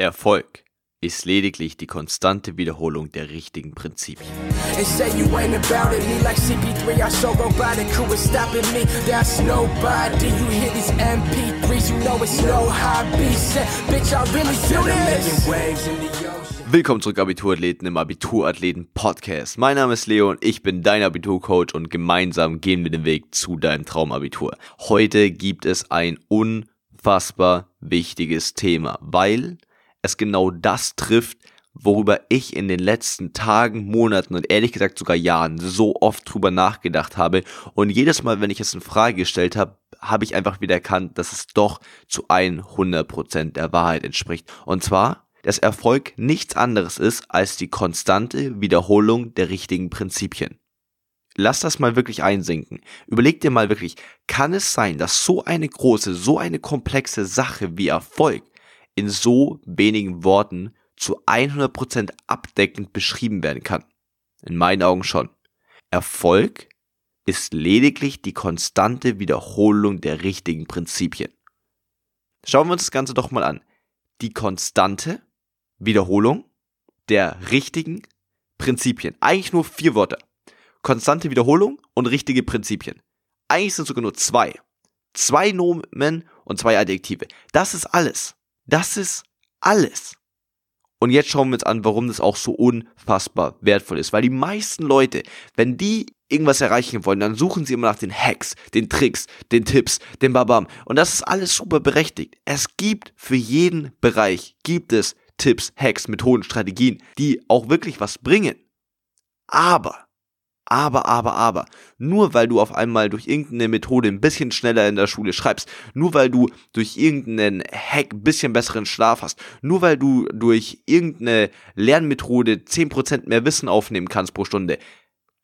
Erfolg ist lediglich die konstante Wiederholung der richtigen Prinzipien. Willkommen zurück, Abiturathleten im Abiturathleten Podcast. Mein Name ist Leo und ich bin dein Abiturcoach und gemeinsam gehen wir den Weg zu deinem Traumabitur. Heute gibt es ein unfassbar wichtiges Thema, weil es genau das trifft, worüber ich in den letzten Tagen, Monaten und ehrlich gesagt sogar Jahren so oft drüber nachgedacht habe. Und jedes Mal, wenn ich es in Frage gestellt habe, habe ich einfach wieder erkannt, dass es doch zu 100% der Wahrheit entspricht. Und zwar, dass Erfolg nichts anderes ist als die konstante Wiederholung der richtigen Prinzipien. Lass das mal wirklich einsinken. Überleg dir mal wirklich, kann es sein, dass so eine große, so eine komplexe Sache wie Erfolg in so wenigen Worten zu 100% abdeckend beschrieben werden kann. In meinen Augen schon. Erfolg ist lediglich die konstante Wiederholung der richtigen Prinzipien. Schauen wir uns das Ganze doch mal an. Die konstante Wiederholung der richtigen Prinzipien. Eigentlich nur vier Worte. Konstante Wiederholung und richtige Prinzipien. Eigentlich sind sogar nur zwei. Zwei Nomen und zwei Adjektive. Das ist alles. Das ist alles. Und jetzt schauen wir uns an, warum das auch so unfassbar wertvoll ist. Weil die meisten Leute, wenn die irgendwas erreichen wollen, dann suchen sie immer nach den Hacks, den Tricks, den Tipps, den Babam. Und das ist alles super berechtigt. Es gibt für jeden Bereich, gibt es Tipps, Hacks, Methoden, Strategien, die auch wirklich was bringen. Aber aber, aber, aber, nur weil du auf einmal durch irgendeine Methode ein bisschen schneller in der Schule schreibst, nur weil du durch irgendeinen Hack ein bisschen besseren Schlaf hast, nur weil du durch irgendeine Lernmethode 10% mehr Wissen aufnehmen kannst pro Stunde,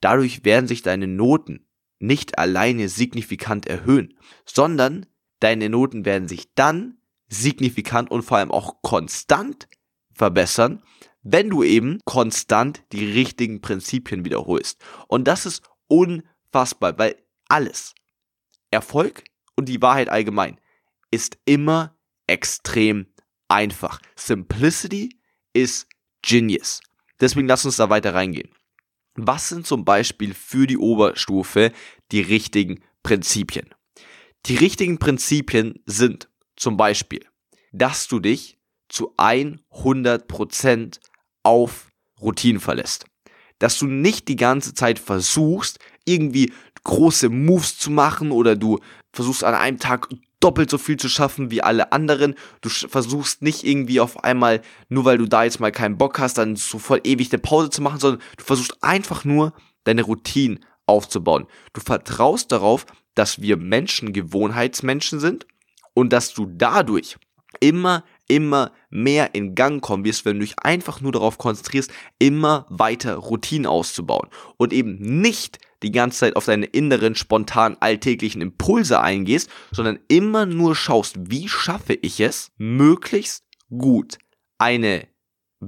dadurch werden sich deine Noten nicht alleine signifikant erhöhen, sondern deine Noten werden sich dann signifikant und vor allem auch konstant verbessern, wenn du eben konstant die richtigen Prinzipien wiederholst. Und das ist unfassbar, weil alles, Erfolg und die Wahrheit allgemein, ist immer extrem einfach. Simplicity ist Genius. Deswegen lass uns da weiter reingehen. Was sind zum Beispiel für die Oberstufe die richtigen Prinzipien? Die richtigen Prinzipien sind zum Beispiel, dass du dich zu 100% auf Routinen verlässt. Dass du nicht die ganze Zeit versuchst, irgendwie große Moves zu machen oder du versuchst an einem Tag doppelt so viel zu schaffen wie alle anderen. Du versuchst nicht irgendwie auf einmal, nur weil du da jetzt mal keinen Bock hast, dann so voll ewig eine Pause zu machen, sondern du versuchst einfach nur deine Routinen aufzubauen. Du vertraust darauf, dass wir Menschen Gewohnheitsmenschen sind und dass du dadurch immer immer mehr in Gang kommen wirst, wenn du dich einfach nur darauf konzentrierst, immer weiter Routinen auszubauen und eben nicht die ganze Zeit auf deine inneren, spontanen, alltäglichen Impulse eingehst, sondern immer nur schaust, wie schaffe ich es, möglichst gut eine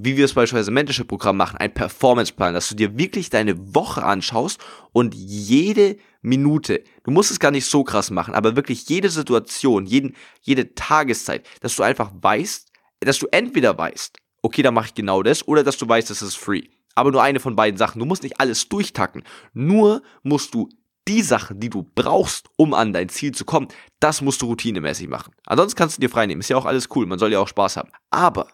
wie wir es beispielsweise im Mentorship-Programm machen, ein Performance-Plan, dass du dir wirklich deine Woche anschaust und jede Minute, du musst es gar nicht so krass machen, aber wirklich jede Situation, jeden, jede Tageszeit, dass du einfach weißt, dass du entweder weißt, okay, da mache ich genau das, oder dass du weißt, das ist free. Aber nur eine von beiden Sachen. Du musst nicht alles durchtacken. Nur musst du die Sachen, die du brauchst, um an dein Ziel zu kommen, das musst du routinemäßig machen. Ansonsten kannst du dir frei nehmen. Ist ja auch alles cool. Man soll ja auch Spaß haben. Aber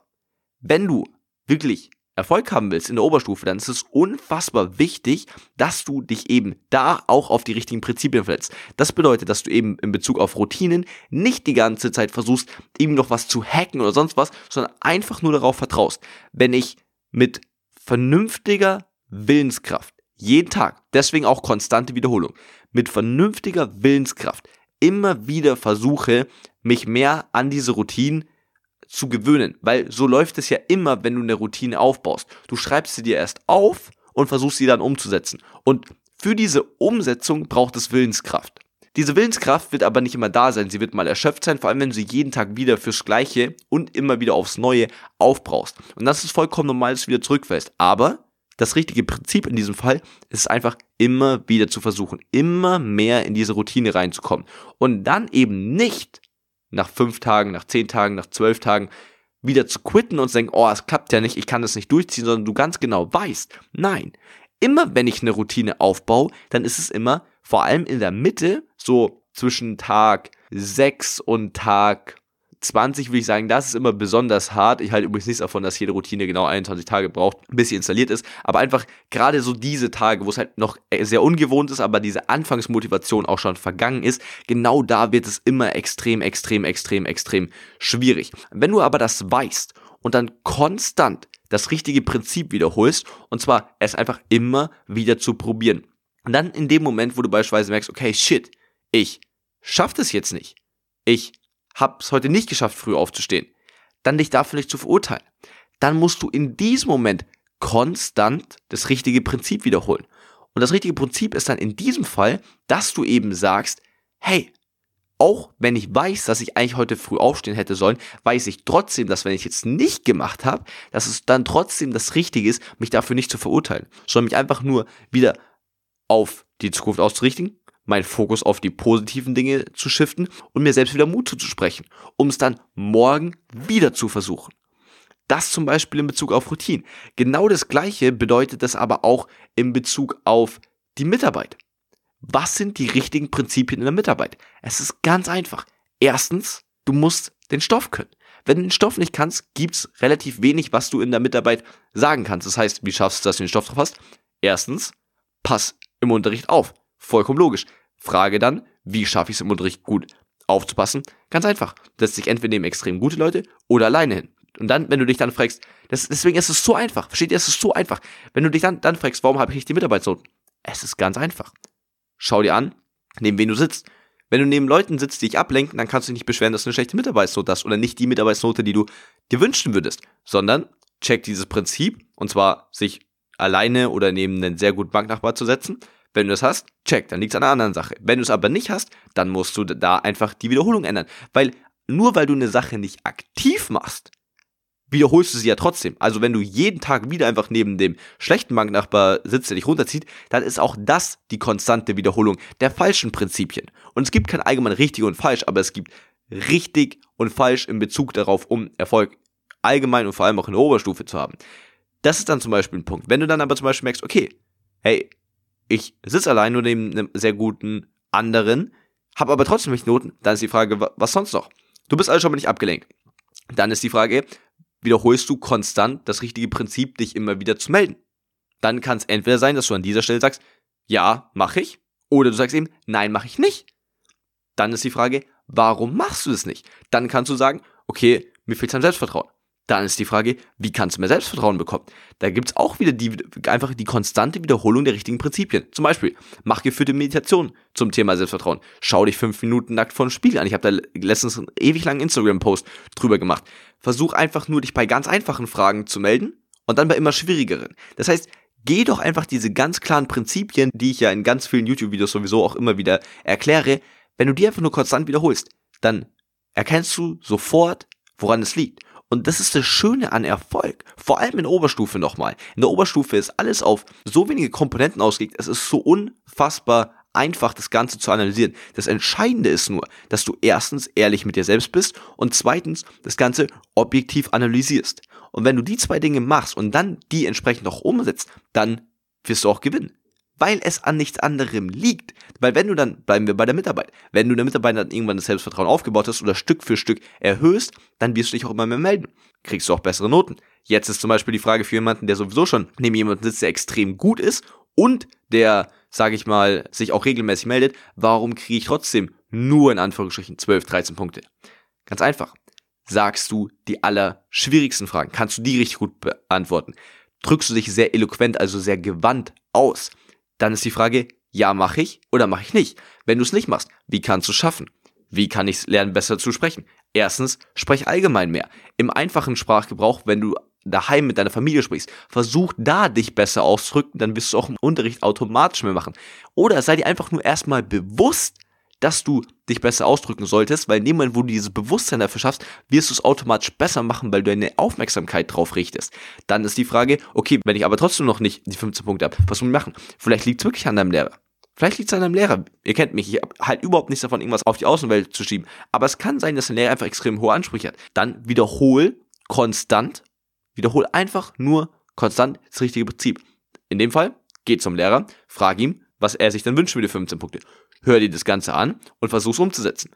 wenn du wirklich Erfolg haben willst in der Oberstufe, dann ist es unfassbar wichtig, dass du dich eben da auch auf die richtigen Prinzipien verletzt. Das bedeutet, dass du eben in Bezug auf Routinen nicht die ganze Zeit versuchst, eben noch was zu hacken oder sonst was, sondern einfach nur darauf vertraust. Wenn ich mit vernünftiger Willenskraft jeden Tag, deswegen auch konstante Wiederholung, mit vernünftiger Willenskraft immer wieder versuche, mich mehr an diese Routinen zu gewöhnen, weil so läuft es ja immer, wenn du eine Routine aufbaust. Du schreibst sie dir erst auf und versuchst sie dann umzusetzen. Und für diese Umsetzung braucht es Willenskraft. Diese Willenskraft wird aber nicht immer da sein, sie wird mal erschöpft sein, vor allem wenn du sie jeden Tag wieder fürs Gleiche und immer wieder aufs Neue aufbrauchst. Und das ist vollkommen normal, dass du wieder zurückfällst. Aber das richtige Prinzip in diesem Fall ist einfach immer wieder zu versuchen, immer mehr in diese Routine reinzukommen. Und dann eben nicht nach fünf Tagen, nach zehn Tagen, nach zwölf Tagen wieder zu quitten und zu denken, oh, es klappt ja nicht, ich kann das nicht durchziehen, sondern du ganz genau weißt, nein, immer wenn ich eine Routine aufbaue, dann ist es immer vor allem in der Mitte, so zwischen Tag 6 und Tag 20 würde ich sagen, das ist immer besonders hart. Ich halte übrigens nichts davon, dass jede Routine genau 21 Tage braucht, bis sie installiert ist. Aber einfach gerade so diese Tage, wo es halt noch sehr ungewohnt ist, aber diese Anfangsmotivation auch schon vergangen ist, genau da wird es immer extrem, extrem, extrem, extrem schwierig. Wenn du aber das weißt und dann konstant das richtige Prinzip wiederholst, und zwar es einfach immer wieder zu probieren. Und dann in dem Moment, wo du beispielsweise merkst, okay, shit, ich schaff das jetzt nicht. Ich hab's heute nicht geschafft, früh aufzustehen, dann dich dafür nicht zu verurteilen. Dann musst du in diesem Moment konstant das richtige Prinzip wiederholen. Und das richtige Prinzip ist dann in diesem Fall, dass du eben sagst, hey, auch wenn ich weiß, dass ich eigentlich heute früh aufstehen hätte sollen, weiß ich trotzdem, dass wenn ich jetzt nicht gemacht habe, dass es dann trotzdem das Richtige ist, mich dafür nicht zu verurteilen, sondern mich einfach nur wieder auf die Zukunft auszurichten, meinen Fokus auf die positiven Dinge zu shiften und mir selbst wieder Mut zuzusprechen, um es dann morgen wieder zu versuchen. Das zum Beispiel in Bezug auf Routine. Genau das Gleiche bedeutet das aber auch in Bezug auf die Mitarbeit. Was sind die richtigen Prinzipien in der Mitarbeit? Es ist ganz einfach. Erstens, du musst den Stoff können. Wenn du den Stoff nicht kannst, gibt's relativ wenig, was du in der Mitarbeit sagen kannst. Das heißt, wie schaffst du, dass du den Stoff drauf hast? Erstens, pass im Unterricht auf. Vollkommen logisch. Frage dann, wie schaffe ich es im Unterricht gut aufzupassen? Ganz einfach. Du setzt dich entweder neben extrem gute Leute oder alleine hin. Und dann, wenn du dich dann fragst, das, deswegen ist es so einfach. Versteht ihr? Es ist so einfach. Wenn du dich dann, dann fragst, warum habe ich nicht die Mitarbeitsnoten? Es ist ganz einfach. Schau dir an, neben wen du sitzt. Wenn du neben Leuten sitzt, die dich ablenken, dann kannst du dich nicht beschweren, dass du eine schlechte Mitarbeitsnote hast oder nicht die Mitarbeitsnote, die du dir wünschen würdest, sondern check dieses Prinzip und zwar sich alleine oder neben einen sehr guten Banknachbar zu setzen wenn du es hast, check, dann liegt es an einer anderen Sache. Wenn du es aber nicht hast, dann musst du da einfach die Wiederholung ändern. Weil nur weil du eine Sache nicht aktiv machst, wiederholst du sie ja trotzdem. Also wenn du jeden Tag wieder einfach neben dem schlechten Banknachbar sitzt, der dich runterzieht, dann ist auch das die konstante Wiederholung der falschen Prinzipien. Und es gibt kein allgemein richtig und falsch, aber es gibt richtig und falsch in Bezug darauf, um Erfolg allgemein und vor allem auch in der Oberstufe zu haben. Das ist dann zum Beispiel ein Punkt. Wenn du dann aber zum Beispiel merkst, okay, hey, ich sitze allein nur neben einem sehr guten anderen, habe aber trotzdem nicht Noten, dann ist die Frage, was sonst noch? Du bist also schon mal nicht abgelenkt. Dann ist die Frage, wiederholst du konstant das richtige Prinzip, dich immer wieder zu melden? Dann kann es entweder sein, dass du an dieser Stelle sagst, ja, mache ich, oder du sagst eben, nein, mache ich nicht. Dann ist die Frage, warum machst du das nicht? Dann kannst du sagen, okay, mir fehlt dein Selbstvertrauen. Dann ist die Frage, wie kannst du mehr Selbstvertrauen bekommen? Da gibt es auch wieder die, einfach die konstante Wiederholung der richtigen Prinzipien. Zum Beispiel, mach geführte Meditation zum Thema Selbstvertrauen. Schau dich fünf Minuten nackt vor dem Spiegel an. Ich habe da letztens einen ewig langen Instagram-Post drüber gemacht. Versuch einfach nur, dich bei ganz einfachen Fragen zu melden und dann bei immer schwierigeren. Das heißt, geh doch einfach diese ganz klaren Prinzipien, die ich ja in ganz vielen YouTube-Videos sowieso auch immer wieder erkläre, wenn du die einfach nur konstant wiederholst, dann erkennst du sofort, woran es liegt. Und das ist das Schöne an Erfolg. Vor allem in der Oberstufe nochmal. In der Oberstufe ist alles auf so wenige Komponenten ausgelegt. Es ist so unfassbar einfach, das Ganze zu analysieren. Das Entscheidende ist nur, dass du erstens ehrlich mit dir selbst bist und zweitens das Ganze objektiv analysierst. Und wenn du die zwei Dinge machst und dann die entsprechend auch umsetzt, dann wirst du auch gewinnen weil es an nichts anderem liegt. Weil wenn du dann, bleiben wir bei der Mitarbeit, wenn du der Mitarbeiter dann irgendwann das Selbstvertrauen aufgebaut hast oder Stück für Stück erhöhst, dann wirst du dich auch immer mehr melden. Kriegst du auch bessere Noten. Jetzt ist zum Beispiel die Frage für jemanden, der sowieso schon neben jemandem sitzt, der extrem gut ist und der, sage ich mal, sich auch regelmäßig meldet, warum kriege ich trotzdem nur in Anführungsstrichen 12, 13 Punkte? Ganz einfach. Sagst du die allerschwierigsten Fragen? Kannst du die richtig gut beantworten? Drückst du dich sehr eloquent, also sehr gewandt aus? Dann ist die Frage, ja, mache ich oder mache ich nicht? Wenn du es nicht machst, wie kannst du es schaffen? Wie kann ich lernen, besser zu sprechen? Erstens, sprech allgemein mehr. Im einfachen Sprachgebrauch, wenn du daheim mit deiner Familie sprichst, versuch da dich besser auszudrücken, dann wirst du auch im Unterricht automatisch mehr machen. Oder sei dir einfach nur erstmal bewusst, dass du dich besser ausdrücken solltest, weil in dem Moment, wo du dieses Bewusstsein dafür schaffst, wirst du es automatisch besser machen, weil du deine Aufmerksamkeit drauf richtest. Dann ist die Frage, okay, wenn ich aber trotzdem noch nicht die 15 Punkte habe, was muss ich machen? Vielleicht liegt es wirklich an deinem Lehrer. Vielleicht liegt es an deinem Lehrer. Ihr kennt mich, ich habe halt überhaupt nichts davon, irgendwas auf die Außenwelt zu schieben. Aber es kann sein, dass der Lehrer einfach extrem hohe Ansprüche hat. Dann wiederhol konstant, wiederhol einfach nur konstant das richtige Prinzip. In dem Fall, geh zum Lehrer, frag ihm, was er sich dann wünscht für die 15 Punkte. Hör dir das Ganze an und versuch's umzusetzen.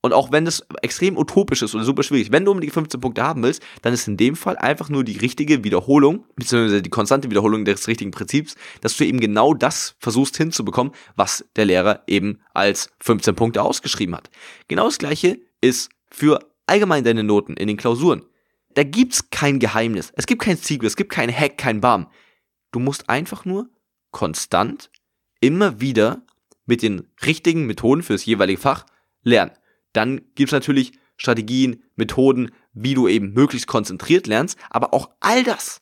Und auch wenn das extrem utopisch ist oder super schwierig, wenn du um die 15 Punkte haben willst, dann ist in dem Fall einfach nur die richtige Wiederholung, beziehungsweise die konstante Wiederholung des richtigen Prinzips, dass du eben genau das versuchst hinzubekommen, was der Lehrer eben als 15 Punkte ausgeschrieben hat. Genau das gleiche ist für allgemein deine Noten in den Klausuren. Da gibt's kein Geheimnis. Es gibt kein Secret, es gibt kein Hack, kein Bam. Du musst einfach nur konstant immer wieder mit den richtigen Methoden fürs jeweilige Fach lernen. Dann gibt's natürlich Strategien, Methoden, wie du eben möglichst konzentriert lernst, aber auch all das,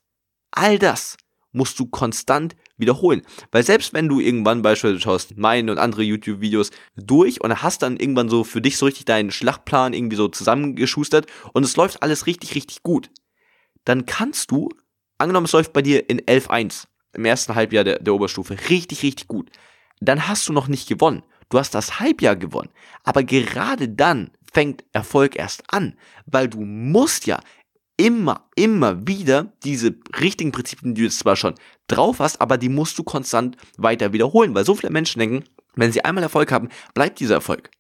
all das musst du konstant wiederholen. Weil selbst wenn du irgendwann beispielsweise schaust meine und andere YouTube-Videos durch und hast dann irgendwann so für dich so richtig deinen Schlachtplan irgendwie so zusammengeschustert und es läuft alles richtig, richtig gut, dann kannst du, angenommen es läuft bei dir in 11.1 im ersten Halbjahr der, der Oberstufe richtig, richtig gut, dann hast du noch nicht gewonnen. Du hast das Halbjahr gewonnen. Aber gerade dann fängt Erfolg erst an, weil du musst ja immer, immer wieder diese richtigen Prinzipien, die du jetzt zwar schon drauf hast, aber die musst du konstant weiter wiederholen, weil so viele Menschen denken, wenn sie einmal Erfolg haben, bleibt dieser Erfolg.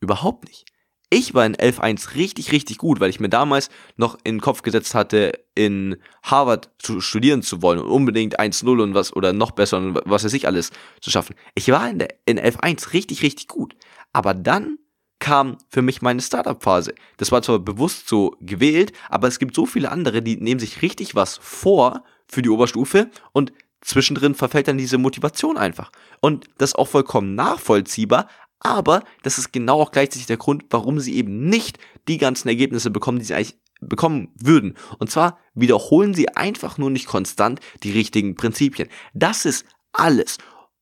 Überhaupt nicht. Ich war in 11.1 richtig, richtig gut, weil ich mir damals noch in den Kopf gesetzt hatte, in Harvard zu studieren zu wollen und unbedingt 1.0 und was, oder noch besser und was weiß ich alles zu schaffen. Ich war in, in 11.1 richtig, richtig gut. Aber dann kam für mich meine Startup-Phase. Das war zwar bewusst so gewählt, aber es gibt so viele andere, die nehmen sich richtig was vor für die Oberstufe und zwischendrin verfällt dann diese Motivation einfach. Und das ist auch vollkommen nachvollziehbar, aber das ist genau auch gleichzeitig der Grund, warum sie eben nicht die ganzen Ergebnisse bekommen, die sie eigentlich bekommen würden. Und zwar wiederholen sie einfach nur nicht konstant die richtigen Prinzipien. Das ist alles.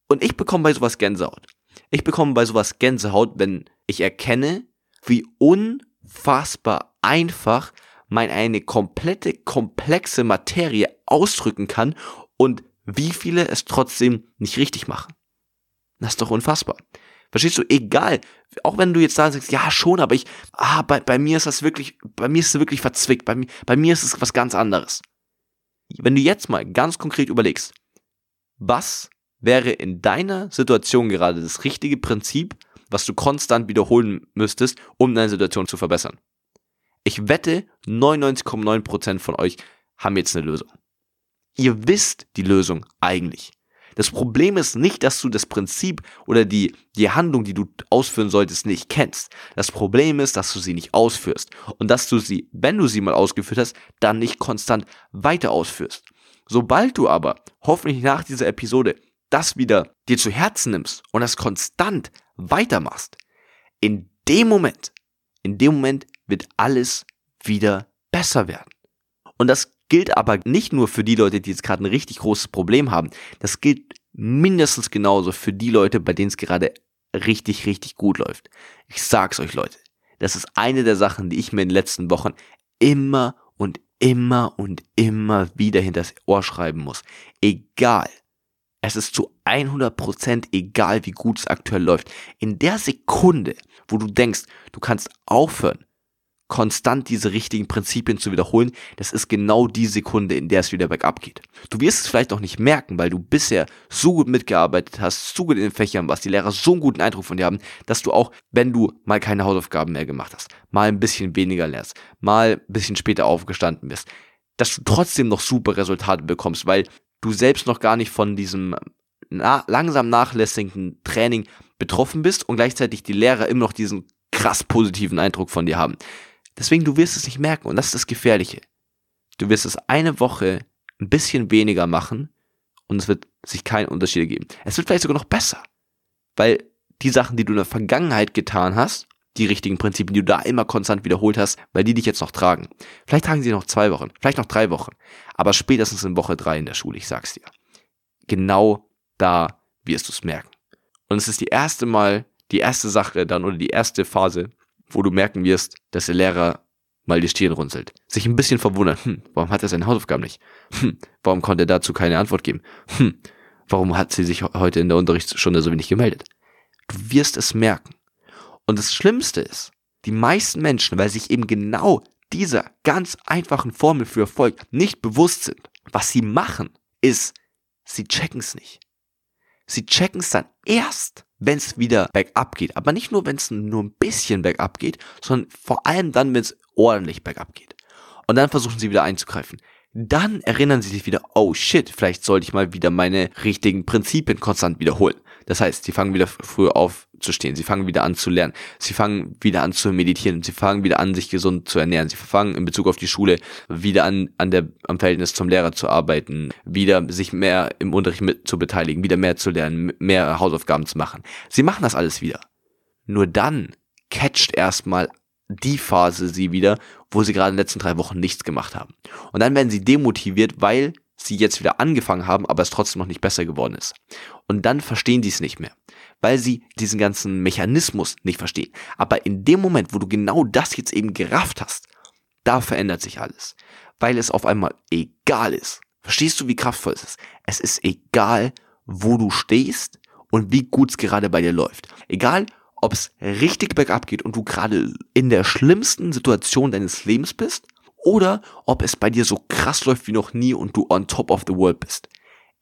Und ich bekomme bei sowas Gänsehaut. Ich bekomme bei sowas Gänsehaut, wenn ich erkenne, wie unfassbar einfach man eine komplette, komplexe Materie ausdrücken kann und wie viele es trotzdem nicht richtig machen. Das ist doch unfassbar. Verstehst du? Egal. Auch wenn du jetzt da sagst, ja schon, aber ich, ah, bei, bei mir ist das wirklich, bei mir ist es wirklich verzwickt. Bei mir, bei mir ist es was ganz anderes. Wenn du jetzt mal ganz konkret überlegst, was wäre in deiner Situation gerade das richtige Prinzip, was du konstant wiederholen müsstest, um deine Situation zu verbessern? Ich wette, 99,9% von euch haben jetzt eine Lösung. Ihr wisst die Lösung eigentlich. Das Problem ist nicht, dass du das Prinzip oder die, die Handlung, die du ausführen solltest, nicht kennst. Das Problem ist, dass du sie nicht ausführst und dass du sie, wenn du sie mal ausgeführt hast, dann nicht konstant weiter ausführst. Sobald du aber hoffentlich nach dieser Episode das wieder dir zu Herzen nimmst und das konstant weitermachst, in dem Moment, in dem Moment wird alles wieder besser werden. Und das gilt aber nicht nur für die Leute, die jetzt gerade ein richtig großes Problem haben. Das gilt mindestens genauso für die Leute, bei denen es gerade richtig, richtig gut läuft. Ich sag's euch, Leute. Das ist eine der Sachen, die ich mir in den letzten Wochen immer und immer und immer wieder hinters Ohr schreiben muss. Egal. Es ist zu 100% egal, wie gut es aktuell läuft. In der Sekunde, wo du denkst, du kannst aufhören, konstant diese richtigen Prinzipien zu wiederholen, das ist genau die Sekunde, in der es wieder bergab geht. Du wirst es vielleicht auch nicht merken, weil du bisher so gut mitgearbeitet hast, so gut in den Fächern warst, die Lehrer so einen guten Eindruck von dir haben, dass du auch, wenn du mal keine Hausaufgaben mehr gemacht hast, mal ein bisschen weniger lernst, mal ein bisschen später aufgestanden bist, dass du trotzdem noch super Resultate bekommst, weil du selbst noch gar nicht von diesem na langsam nachlässigen Training betroffen bist und gleichzeitig die Lehrer immer noch diesen krass positiven Eindruck von dir haben. Deswegen, du wirst es nicht merken und das ist das Gefährliche. Du wirst es eine Woche ein bisschen weniger machen und es wird sich keinen Unterschied ergeben. Es wird vielleicht sogar noch besser, weil die Sachen, die du in der Vergangenheit getan hast, die richtigen Prinzipien, die du da immer konstant wiederholt hast, weil die dich jetzt noch tragen. Vielleicht tragen sie noch zwei Wochen, vielleicht noch drei Wochen, aber spätestens in Woche drei in der Schule, ich sag's dir. Genau da wirst du es merken. Und es ist die erste Mal, die erste Sache dann oder die erste Phase, wo du merken wirst, dass der Lehrer mal die Stirn runzelt. Sich ein bisschen verwundert. Hm, warum hat er seine Hausaufgaben nicht? Hm, warum konnte er dazu keine Antwort geben? Hm, warum hat sie sich heute in der Unterrichtsstunde so wenig gemeldet? Du wirst es merken. Und das Schlimmste ist, die meisten Menschen, weil sich eben genau dieser ganz einfachen Formel für Erfolg nicht bewusst sind, was sie machen, ist, sie checken es nicht. Sie checken es dann erst, wenn es wieder bergab geht. Aber nicht nur, wenn es nur ein bisschen bergab geht, sondern vor allem dann, wenn es ordentlich bergab geht. Und dann versuchen sie wieder einzugreifen. Dann erinnern sie sich wieder, oh shit, vielleicht sollte ich mal wieder meine richtigen Prinzipien konstant wiederholen. Das heißt, sie fangen wieder früher aufzustehen, sie fangen wieder an zu lernen, sie fangen wieder an zu meditieren, sie fangen wieder an, sich gesund zu ernähren, sie fangen in Bezug auf die Schule wieder an, an der, am Verhältnis zum Lehrer zu arbeiten, wieder sich mehr im Unterricht mit zu beteiligen, wieder mehr zu lernen, mehr Hausaufgaben zu machen. Sie machen das alles wieder. Nur dann catcht erstmal die Phase sie wieder, wo sie gerade in den letzten drei Wochen nichts gemacht haben. Und dann werden sie demotiviert, weil sie jetzt wieder angefangen haben, aber es trotzdem noch nicht besser geworden ist. Und dann verstehen die es nicht mehr, weil sie diesen ganzen Mechanismus nicht verstehen. Aber in dem Moment, wo du genau das jetzt eben gerafft hast, da verändert sich alles, weil es auf einmal egal ist. Verstehst du, wie kraftvoll es ist? Es ist egal, wo du stehst und wie gut es gerade bei dir läuft. Egal, ob es richtig bergab geht und du gerade in der schlimmsten Situation deines Lebens bist oder ob es bei dir so krass läuft wie noch nie und du on top of the world bist.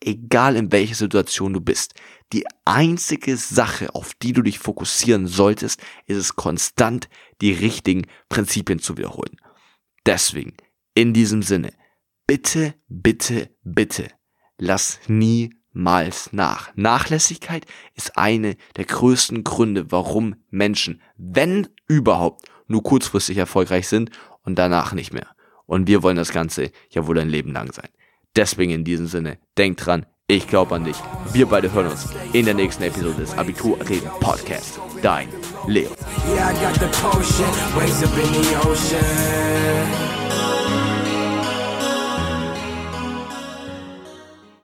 Egal in welcher Situation du bist, die einzige Sache, auf die du dich fokussieren solltest, ist es konstant, die richtigen Prinzipien zu wiederholen. Deswegen, in diesem Sinne, bitte, bitte, bitte, lass nie niemals nach. Nachlässigkeit ist eine der größten Gründe, warum Menschen, wenn überhaupt, nur kurzfristig erfolgreich sind und danach nicht mehr. Und wir wollen das Ganze ja wohl ein Leben lang sein. Deswegen in diesem Sinne, denk dran, ich glaube an dich. Wir beide hören uns in der nächsten Episode des Abitur Reden Podcast. Dein Leo. Yeah,